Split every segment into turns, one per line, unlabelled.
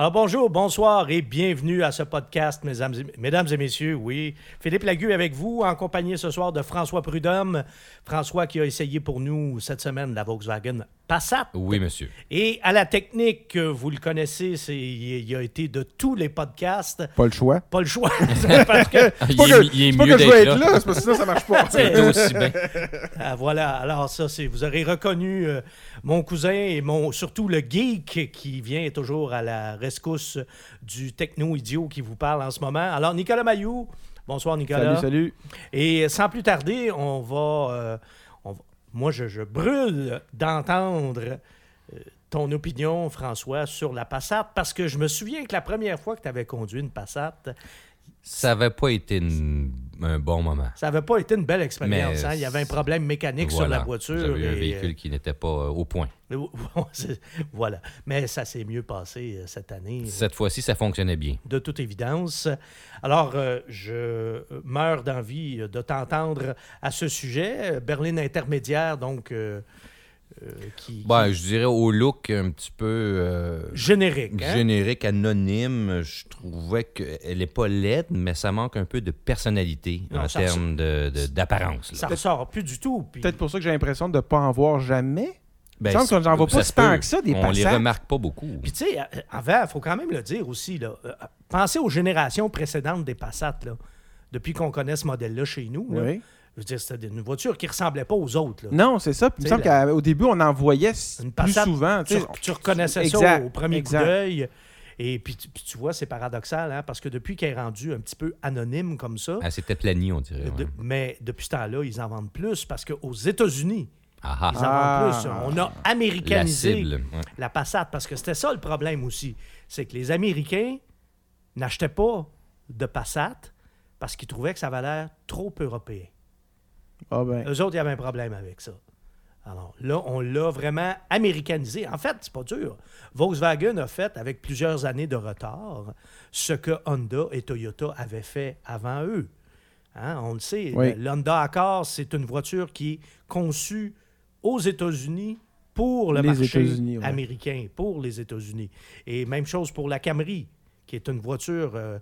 Alors bonjour, bonsoir et bienvenue à ce podcast, mesdames et, messieurs. Oui, Philippe Lagu avec vous, en compagnie ce soir de François Prudhomme. François qui a essayé pour nous cette semaine la Volkswagen Passat.
Oui, monsieur.
Et à la technique, vous le connaissez, c'est, il a été de tous les podcasts.
Pas le choix.
Pas le choix.
parce que, il,
pas
est,
que,
il est
pas
mieux d'être
être
là.
parce que sinon ça marche pas.
C'est aussi bien.
Ah, voilà, alors ça, c'est vous aurez reconnu euh, mon cousin et mon surtout le geek qui vient toujours à la rescousse du techno-idiot qui vous parle en ce moment. Alors, Nicolas Mayou, bonsoir Nicolas.
salut, salut.
Et sans plus tarder, on va. euh, on va- moi, je, brûle d'entendre euh, ton opinion, François, sur la Passat, parce que je me souviens que la première fois que tu avais conduit une Passat,
Ça n'avait pas été une- un bon moment.
ça n'avait pas été une belle expérience. Hein. Il y avait un problème mécanique sur la voiture.
Vous avez eu un
et, euh,
véhicule qui n'était pas euh, au point.
Voilà. Mais ça s'est mieux passé euh, cette année.
Cette fois-ci, ça fonctionnait bien.
de toute évidence. Alors, euh, je meurs d'envie de t'entendre à ce sujet. Euh, Berlin intermédiaire, donc, euh, qui,
Ben,
qui-
je dirais au look un petit peu euh,
générique. hein?
générique, anonyme, je trouvais qu'elle n'est pas laide, mais ça manque un peu de personnalité
Non,
en termes d'apparence.
Ça ressort plus du tout. puis-
Peut-être pour ça que j'ai l'impression de ne pas en voir jamais.
Ben,
semble qu'on n'en voit pas tant que ça, des
On les
Passat.
remarque pas beaucoup.
Puis, tu sais, euh, avant, il faut quand même le dire aussi. Là, euh, pensez aux générations précédentes des Passat. Là, depuis qu'on connaît ce modèle-là chez nous. là.
Oui.
Je veux dire, c'était une voiture qui ne ressemblait pas aux autres. là.
Non, c'est ça. Puis Il me semble qu'au début, on en voyait
Une
plus souvent. tu
tu,
sais.
tu reconnaissais ça au premier
exact.
coup d'œil. Et puis, tu- puis tu vois, c'est paradoxal, hein, parce que depuis qu'elle est rendue un petit peu anonyme comme ça,
Ah, C'était plani, on dirait.
de-
ouais.
mais depuis ce temps-là, ils en vendent plus parce qu'aux États-Unis,
Ah,
ils
ah.
en
Ah.
vendent plus. On a
La
américanisé
cible. ouais.
la Passat parce que c'était ça le problème aussi. C'est que les Américains n'achetaient pas de Passat parce qu'ils trouvaient que ça avait l'air trop européen.
Ah ben.
Eux autres, il y avait un problème avec ça. Alors là, on l'a vraiment américanisé. En fait, c'est pas dur. Volkswagen a fait, avec plusieurs années de retard, ce que Honda et Toyota avaient fait avant eux. Hein, on le sait,
Oui.
l'Honda Accord, c'est une voiture qui est conçue aux États-Unis pour le
Les
marché
ouais.
américain, pour les États-Unis. Et même chose pour la Camry, qui est une voiture euh,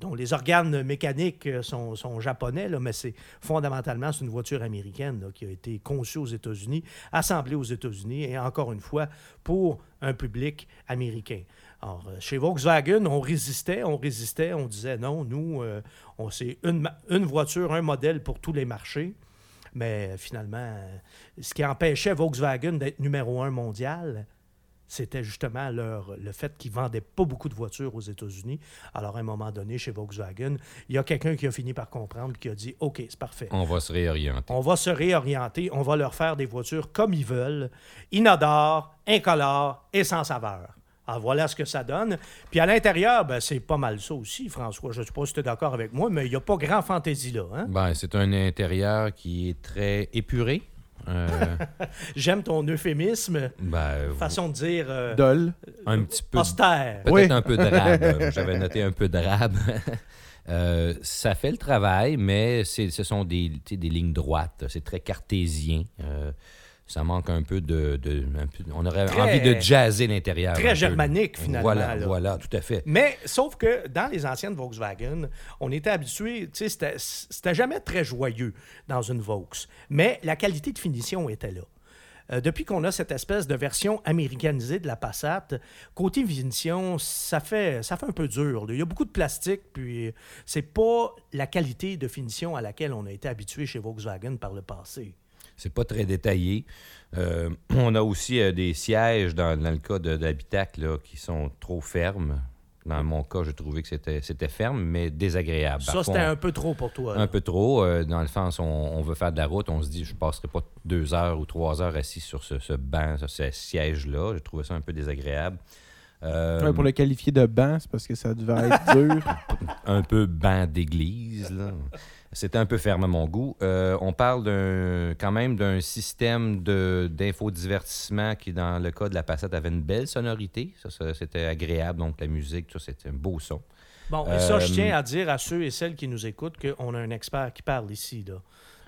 dont les organes mécaniques sont, japonais, là, mais c'est fondamentalement c'est une voiture américaine qui a été conçue aux États-Unis, assemblée aux États-Unis et encore une fois pour un public américain. Alors, euh, chez Volkswagen, on résistait, on résistait, on disait non, nous, euh, on c'est une, une voiture, un modèle pour tous les marchés. Mais finalement, euh, ce qui empêchait Volkswagen d'être numéro un mondial, c'était justement leur, le fait qu'ils ne vendaient pas beaucoup de voitures aux États-Unis. Alors, à un moment donné, chez Volkswagen, il y a quelqu'un qui a fini par comprendre, qui a dit OK, c'est parfait.
On va se réorienter.
On va se réorienter, on va leur faire des voitures comme ils veulent, inodores, incolores et sans saveur. Alors voilà ce que ça donne. Puis à l'intérieur, ben, c'est pas mal ça aussi, François. Je ne sais pas si tu es d'accord avec moi, mais il n'y a pas grand fantaisie là. hein?
Ben, c'est un intérieur qui est très épuré. Euh,
J'aime ton euphémisme,
ben,
façon de dire euh,
Dol.
un petit peu
austère.
Peut-être
Oui.
un peu drabe. Euh, J'avais noté un peu drabe. Euh, ça fait le travail, mais ce sont des, des lignes droites. C'est très cartésien. Euh, ça manque un peu de. de- un peu- on aurait
Très-
envie de jazzer l'intérieur.
très
peu.
germanique, finalement,
Voilà,
là.
voilà, tout à fait.
Mais sauf que dans les anciennes Volkswagen, on était habitué, tu sais, c'était- jamais très joyeux dans une Vaux. Mais la qualité de finition était là. Euh, depuis qu'on a cette espèce de version américanisée de la Passat, côté finition, ça fait, ça fait un peu dur. là. Il y a beaucoup de plastique, puis c'est pas la qualité de finition à laquelle on a été habitué chez Volkswagen par le passé.
C'est pas très détaillé. Euh, on a aussi euh, des sièges dans, dans le cas de, d'habitacle qui sont trop fermes. Dans mon cas, j'ai trouvé que c'était, c'était ferme, mais désagréable.
Ça, c'était
on-
un peu trop pour toi. là.
Un peu trop. euh, dans le sens, on, on veut faire de la route, on se dit, je passerai pas deux heures ou trois heures assis sur ce, ce banc, sur ce siège-là. J'ai trouvé ça un peu désagréable. Euh,
Ouais, pour le qualifier de banc, c'est parce que ça devait être dur.
Un peu banc d'église. C'était un peu ferme à mon goût. Euh, on parle d'un, quand même d'un système d'infodivertissement qui, dans le cas de la Passat, avait une belle sonorité. Ça, ça, c'était agréable. Donc, la musique, tout ça, c'était un beau son.
Bon, et ça, je
Euh,
tiens à dire à ceux et celles qui nous écoutent qu'on a un expert qui parle ici, là.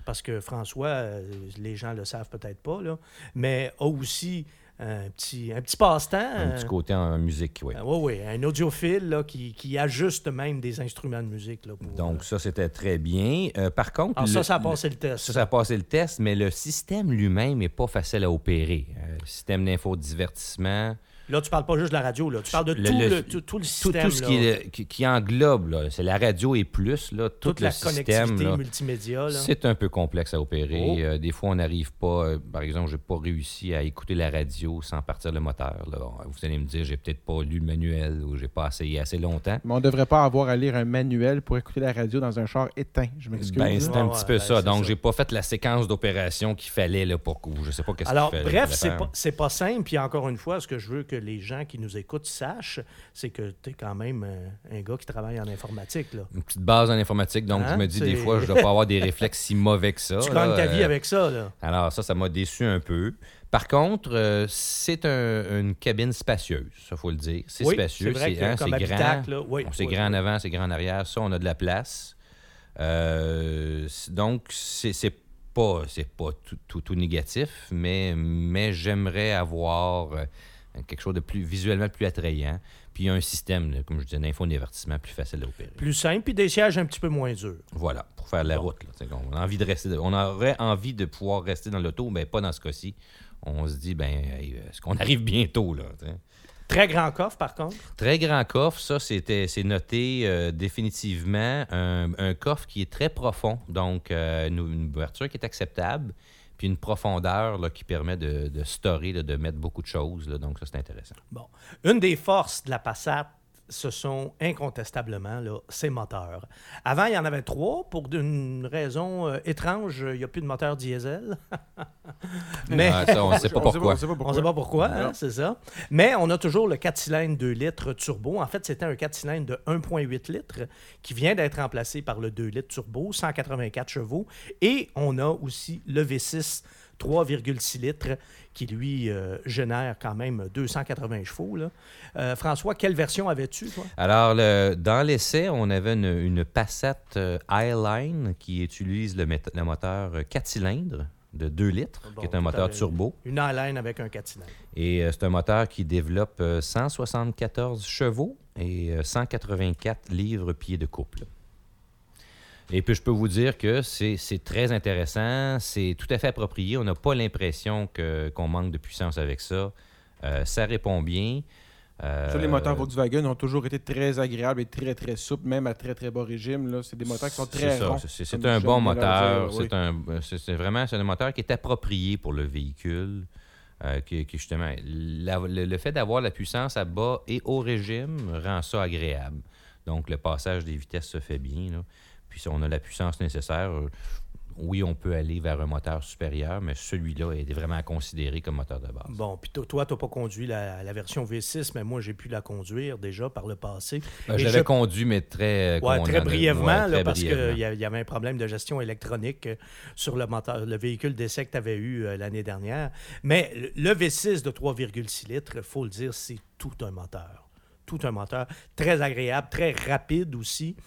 Parce que François, euh, les gens le savent peut-être pas, là, mais a aussi un petit, un petit passe-temps.
Un petit côté en musique, oui.
oui, oui, un audiophile là, qui, qui ajuste même des instruments de musique. Là, pour,
Donc,
euh,
ça, c'était très bien. Euh, par contre.
alors ça,
le-
ça a passé le test.
Ça, ça a passé le test, mais le système lui-même n'est pas facile à opérer. Euh, le système d'infodivertissement,
Là, tu parles pas juste de la radio, là. tu parles de
Le-
tout,
le-
le, tout, tout le
tout,
système.
tout ce qui, est- qui, qui englobe, là, c'est la radio et plus, là, tout
toute
le
la
système.
connectivité
là,
multimédia. Là.
c'est un peu complexe à opérer.
Oh.
Euh, des fois, on n'arrive pas. euh, par exemple, je n'ai pas réussi à écouter la radio sans partir le moteur. là. Vous allez me dire, j'ai peut-être pas lu le manuel ou j'ai pas essayé assez longtemps.
Mais on devrait pas avoir à lire un manuel pour écouter la radio dans un char éteint. Je m'excuse.
Ben, c'est un petit peu
ben,
ça.
c'est
Donc, j'ai pas fait la séquence d'opération qu'il fallait là, pour que je sais pas qu'est-ce qu'il
Alors,
fallait-
bref, c'est pas, c'est pas simple. Puis encore une fois, ce que je veux que les gens qui nous écoutent sachent, c'est que tu es quand même euh, un gars qui travaille en informatique. Là.
Une petite base en informatique, donc
Hein?
je me dis des fois, je dois pas avoir des réflexes si mauvais que ça.
tu gagnes ta vie
euh,
avec ça. Là.
Alors ça, ça m'a déçu un peu. Par contre, euh, c'est un- une cabine spacieuse, ça faut le dire. C'est
oui,
spacieux,
c'est
hein, grand.
oui,
c'est
oui,
grand en avant, c'est grand en arrière. Ça, on a de la place. Euh, donc, c'est pas, c'est pas tout, tout- tout négatif, mais, mais j'aimerais avoir quelque chose de plus visuellement plus attrayant. Puis un système, comme je disais, d'info-divertissement plus facile à opérer.
Plus simple, puis des sièges un petit peu moins durs.
Voilà, pour faire la
Bon.
route. là. On, a envie de rester, on aurait envie de pouvoir rester dans l'auto, mais pas dans ce cas-ci. On se dit, ben, hey, est-ce qu'on arrive bientôt, là?
Très grand coffre, par contre.
Très grand coffre, ça, c'était, c'est noté euh, définitivement. Un, un coffre qui est très profond, donc euh, une, une ouverture qui est acceptable, puis une profondeur là, qui permet de, de de mettre beaucoup de choses. là. donc, ça, c'est intéressant.
Bon. Une des forces de la Passat, ce sont incontestablement là, ses moteurs. Avant, il y en avait trois. Pour une raison euh, étrange, il n'y a plus de moteur diesel. Mais
Ah, ça, on ne sait pas
On
pourquoi.
sait pas
on ne sait pas pourquoi, hein, c'est ça. Mais on a toujours le 4 cylindres 2 litres turbo. En fait, c'était un 4 cylindres de 1,8 litres qui vient d'être remplacé par le 2 litres turbo, 184 chevaux. Et on a aussi le V6 3,6 litres qui, lui, euh, génère quand même 280 chevaux. là. Euh, François, quelle version avais-tu, toi?
Alors, le- dans l'essai, on avait une, une Passat euh, Highline qui utilise le, moteur 4 cylindres de 2 litres,
Bon,
qui est un moteur turbo.
Une Highline avec un 4 cylindres.
Et euh, c'est un moteur qui développe euh, 174 chevaux et euh, 184 livres-pieds de couple. Et puis, je peux vous dire que c'est très intéressant, c'est tout à fait approprié. On n'a pas l'impression qu'on manque de puissance avec ça. Euh, ça répond bien. Euh,
Ça, les moteurs Volkswagen ont toujours été très agréables et très, très souples, même à très, très bas régime. C'est des moteurs qui sont très ronds.
c'est- un bon moteur.
oui.
C'est vraiment un moteur qui est approprié pour le véhicule. euh, qui, qui, justement, la- le, le fait d'avoir la puissance à bas et haut régime rend ça agréable. Donc, le passage des vitesses se fait bien. là. Puis, si on a la puissance nécessaire, euh, oui, on peut aller vers un moteur supérieur, mais celui-là est vraiment à considérer comme moteur de base.
Bon, puis to- toi, tu n'as pas conduit la, la version V6, mais moi, j'ai pu la conduire déjà par le passé.
Ben,
Et
je l'avais
je-
conduit, mais très...
Ouais,
qu'on
très brièvement,
ouais,
là, parce qu'il y, avait un problème de gestion électronique euh, sur le moteur, le véhicule d'essai que tu avais eu euh, l'année dernière. Mais le- le V6 de 3,6 litres, il faut le dire, c'est tout un moteur. Tout un moteur très agréable, très rapide aussi, euh,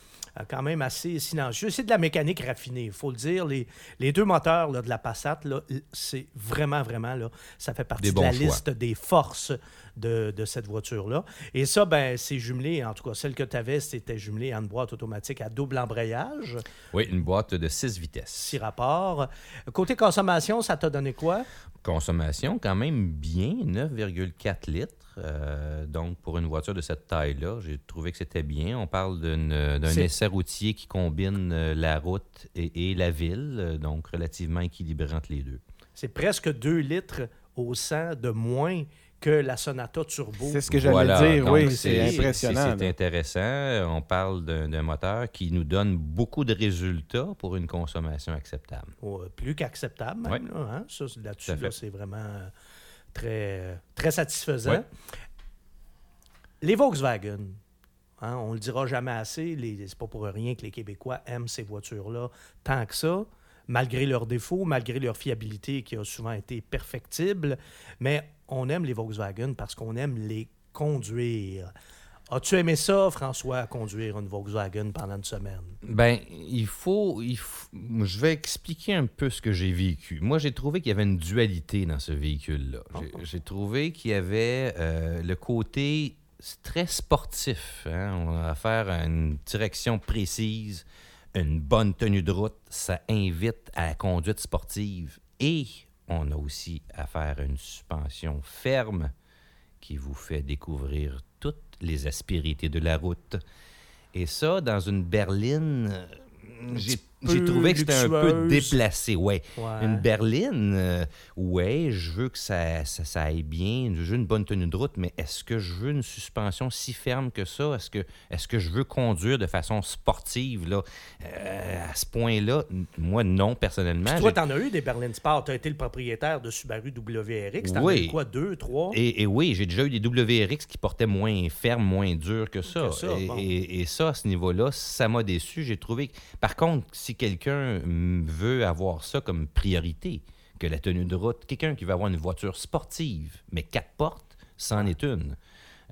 quand même assez silencieux. C'est de la mécanique raffinée, il faut le dire. Les, les deux moteurs là, de la Passat, c'est vraiment, vraiment, là, ça fait partie de la
choix.
liste des forces de, de cette voiture-là. Et ça, ben, c'est jumelé, en tout cas, celle que tu avais, c'était jumelé en une boîte automatique à double embrayage,
Oui, une boîte de 6 vitesses.
six rapports. Côté consommation, ça t'a donné quoi?
Consommation quand même bien, 9,4 litres. Euh, donc, pour une voiture de cette taille-là, j'ai trouvé que c'était bien. On parle d'un essai routier qui combine euh, la route et, et la ville, euh, donc relativement équilibré entre les deux.
C'est presque 2 litres au 100 de moins que la Sonata Turbo.
C'est ce que j'allais
Voilà,
dire,
donc
oui,
c'est-
impressionnant.
C'est intéressant. On parle d'un moteur qui nous donne beaucoup de résultats pour une consommation acceptable.
Ouais, plus qu'acceptable, même. Là, hein? Ça, là-dessus, là, c'est vraiment euh, très, euh, très satisfaisant.
Ouais.
Les Volkswagen, hein, on le dira jamais assez, c'est pas pour rien que les Québécois aiment ces voitures-là tant que ça, malgré leurs défauts, malgré leur fiabilité qui a souvent été perfectible. Mais on aime les Volkswagen parce qu'on aime les conduire. As-tu aimé ça, François, conduire une Volkswagen pendant une semaine?
Ben, il faut, il Je vais expliquer un peu ce que j'ai vécu. Moi, j'ai trouvé qu'il y avait une dualité dans ce véhicule-là. J'ai- J'ai trouvé qu'il y avait euh, le côté très sportif. hein. On a affaire à une direction précise, une bonne tenue de route. Ça invite à la conduite sportive. Et on a aussi affaire à une suspension ferme qui vous fait découvrir toutes les aspérités de la route. Et ça, dans une berline, euh, j'ai j'ai trouvé que c'était un peu déplacé. Ouais.
Ouais.
Une berline, euh, ouais, je veux que ça, ça, ça aille bien, je veux une bonne tenue de route, mais est-ce que je veux une suspension si ferme que ça? Est-ce que, est que je veux conduire de façon sportive, là, euh, à ce point-là? Moi, non, personnellement.
Puis toi, t'en as eu des berlines sport. Tu as été le propriétaire de Subaru WRX. T'en as eu quoi, deux, trois?
Et, et oui, j'ai déjà eu des WRX qui portaient moins ferme, moins dur que ça.
Que ça,
et,
bon.
et- et ça, à ce niveau-là, ça m'a déçu. J'ai trouvé. Par contre, si quelqu'un mm, veut avoir ça comme priorité, que la tenue de route, quelqu'un qui veut avoir une voiture sportive, mais quatre portes, c'en est une.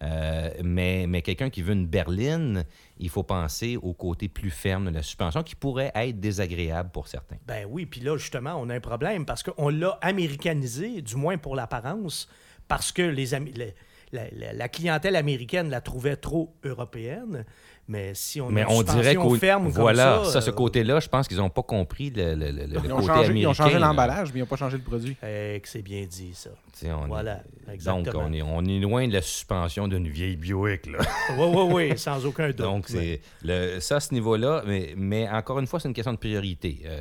Euh, mais mais quelqu'un qui veut une berline, il faut penser au côté plus ferme de la suspension qui pourrait être désagréable pour certains.
Ben oui, puis là, justement, on a un problème parce qu'on l'a américanisé, du moins pour l'apparence, parce que les, les- la clientèle américaine la trouvait trop européenne. Mais si on
Mais on dirait qu'au
ferme
voilà,
comme ça,
ça, ce
euh,
côté-là, je pense qu'ils n'ont pas compris le, le- le- le
Ils ont,
côté
changé, ils
américain.
ont changé l'emballage, mais ils n'ont pas changé le produit.
eh, que c'est bien dit, ça.
On
Voilà,
est-
exactement.
Donc, on est, on est loin de la suspension d'une vieille Buick. Là.
Oui, oui, oui, sans aucun doute.
Donc, c'est le, ça, à ce niveau-là. Mais, mais encore une fois, c'est une question de priorité. Euh,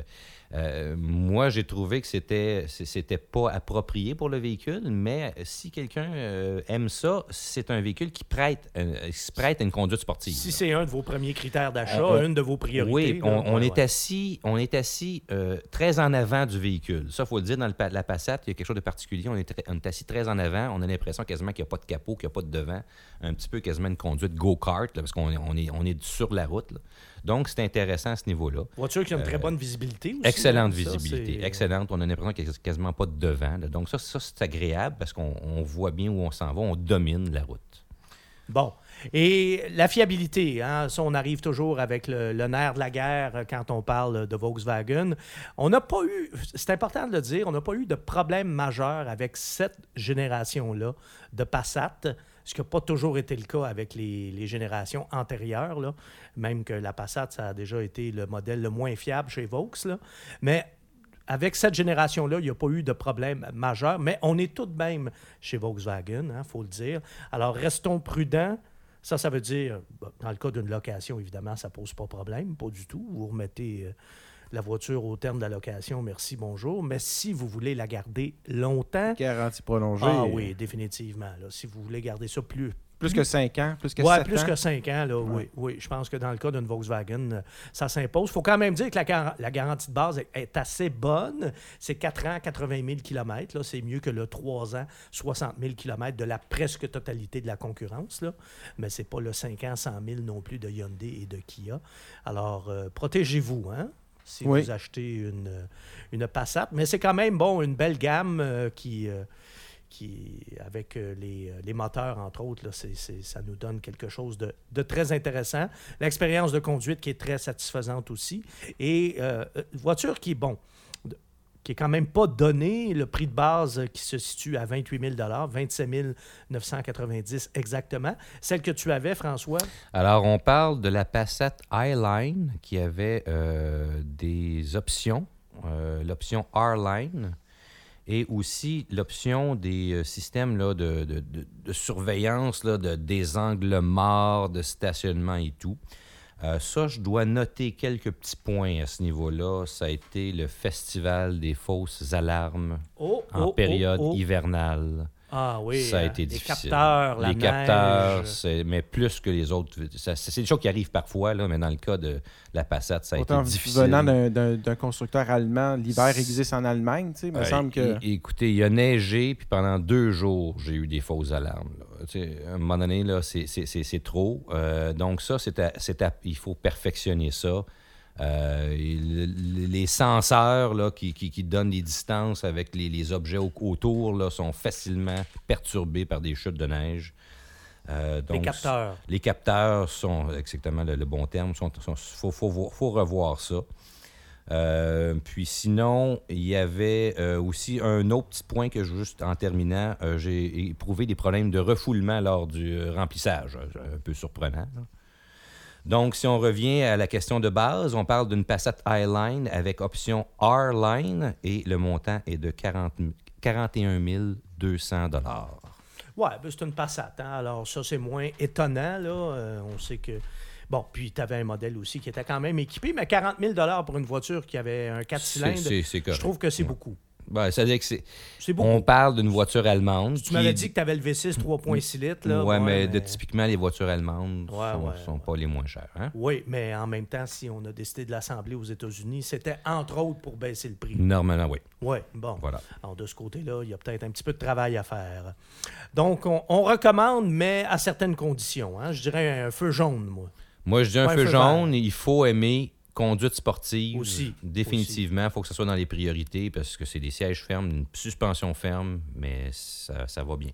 euh, moi, j'ai trouvé que c'était c'était pas approprié pour le véhicule, mais si quelqu'un euh, aime ça, c'est un véhicule qui prête, euh, qui se prête à une conduite sportive.
Si c'est un de vos premiers critères d'achat, une de vos priorités.
Oui,
là,
on, on
ouais,
est
ouais.
assis, on est assis très en avant du véhicule. Ça, il faut le dire, dans le la Passat, il y a quelque chose de particulier. On est, très- on est assis très en avant. On a l'impression quasiment qu'il n'y a pas de capot, qu'il n'y a pas de devant. Un petit peu quasiment une conduite go-kart, parce qu'on est, on est, on est sur la route. là. Donc, c'est intéressant à ce niveau-là.
Voiture qui a une très bonne visibilité aussi.
Euh, Excellente
hein, ça,
visibilité, excellente. On a l'impression qu'il n'y a quasiment pas de devant. là. Donc, ça, ça c'est agréable parce qu'on on voit bien où on s'en va. On domine la route.
Bon. Et la fiabilité, hein, ça, on arrive toujours avec le, nerf de la guerre euh, quand on parle de Volkswagen. On n'a pas eu, c'est important de le dire, on n'a pas eu de problème majeur avec cette génération-là de Passat, ce qui n'a pas toujours été le cas avec les, générations antérieures, même que la Passat, ça a déjà été le modèle le moins fiable chez là. Mais avec cette génération-là, il n'y a pas eu de problème majeur, mais on est tout de même chez Volkswagen, il faut le dire. Alors, restons prudents. Ça, ça veut dire, bon, dans le cas d'une location, évidemment, ça ne pose pas problème, pas du tout. Vous remettez euh, la voiture au terme de la location, merci, bonjour. Mais si vous voulez la garder longtemps,
Garantie prolongée.
ah oui, définitivement. là. si vous voulez garder ça plus,
Plus que 5 ans, plus que
Ouais,
7
plus
ans?
que 5 ans, là, oui,
Ouais.
oui. Je pense que dans le cas d'une Volkswagen, ça s'impose. Il faut quand même dire que la, gar- la garantie de base est, est assez bonne. C'est 4 ans, 80 000 km. là. C'est mieux que le 3 ans, 60 000 km de la presque totalité de la concurrence. Là. Mais c'est pas le 5 ans, 100 000 non plus de Hyundai et de Kia. Alors, euh, protégez-vous, hein? Si
Oui.
vous achetez une, une Passat. Mais c'est quand même, bon, une belle gamme euh, qui... euh, qui, avec euh, les, euh, les moteurs, entre autres, là, c'est- c'est- ça nous donne quelque chose de, de très intéressant. L'expérience de conduite qui est très satisfaisante aussi. Et euh, euh, voiture qui est bon, qui est quand même pas donnée. Le prix de base qui se situe à 28 000 27 990 exactement. Celle que tu avais, François,
Alors, on parle de la Passat Highline qui avait des options, l'option R-Line et aussi l'option des euh, systèmes là, de, de- de- de surveillance, là, de, des angles morts, de stationnement et tout. Euh, ça, je dois noter quelques petits points à ce niveau-là. Ça a été le festival des fausses alarmes
oh,
en
oh,
période
oh, oh.
hivernale.
Ah oui,
ça a
euh,
été
les
difficile.
capteurs, la
les capteurs, c'est- mais plus que les autres. Ça- C'est des choses qui arrivent parfois, là, mais dans le cas de la Passat, ça a
Autant
été difficile.
venant d'un- d'un d'un constructeur allemand, l'hiver existe en Allemagne, tu sais, il me
Euh,
semble que...
é- Écoutez, il a neigé, puis pendant deux jours, j'ai eu des fausses alarmes. là. Tu sais, à un moment donné, là, c'est- c'est c'est- c'est trop. Euh, donc ça, c'est à- c'est à- il faut perfectionner ça. Euh, les senseurs là, qui, qui- qui donnent les distances avec les, les objets au- autour là, sont facilement perturbés par des chutes de neige. Euh,
Les
donc,
capteurs.
Les capteurs sont exactement le, le bon terme. Il faut, faut, faut revoir ça. Euh, puis sinon, il y avait euh, aussi un autre petit point que juste en terminant, j'ai éprouvé des problèmes de refoulement lors du remplissage. Un peu surprenant. là. Donc, si on revient à la question de base, on parle d'une Passat Highline avec option R-Line et le montant est de 40 000 41 200
Ouais, ben, c'est une Passat. hein. Alors, ça, c'est moins étonnant. Là. Euh, on sait que. Bon, puis tu avais un modèle aussi qui était quand même équipé, mais 40 000 pour une voiture qui avait un 4 cylindres, je trouve que c'est beaucoup.
Ben, c'est-à-dire que c'est- on parle d'une voiture allemande.
Tu m'avais dit que tu avais le V6 3.6 litres. Là.
ouais, mais, de- typiquement, les voitures allemandes
Ouais,
sont,
ouais,
sont
ouais.
pas les moins chères. Hein?
Oui, mais en même temps, si on a décidé de l'assembler aux États-Unis, c'était entre autres pour baisser le prix.
Normalement, oui.
Oui, bon.
Voilà.
Alors, de ce côté-là, il y a peut-être un petit peu de travail à faire. Donc, on, on recommande, mais à certaines conditions. hein. Je dirais un feu jaune, moi.
Moi, je dis un feu jaune, il faut aimer conduite sportive.
Aussi,
Définitivement, il faut que ce soit dans les priorités parce que c'est des sièges fermes, une suspension ferme, mais ça, ça va bien.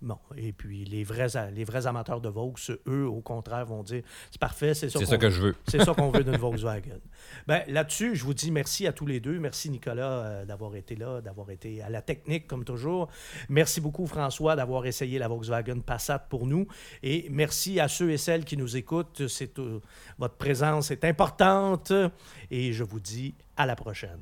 Bon, et puis les vrais, les vrais amateurs de Vaux, eux, au contraire, vont dire c'est parfait, c'est ça
ça que
veut.
je veux.
C'est ça qu'on veut d'une Volkswagen. Ben, Là-dessus, je vous dis merci à tous les deux. Merci Nicolas euh, d'avoir été là, d'avoir été à la technique comme toujours. Merci beaucoup François d'avoir essayé la Volkswagen Passat pour nous. Et merci à ceux et celles qui nous écoutent. Euh, votre présence est importante et je vous dis à la prochaine.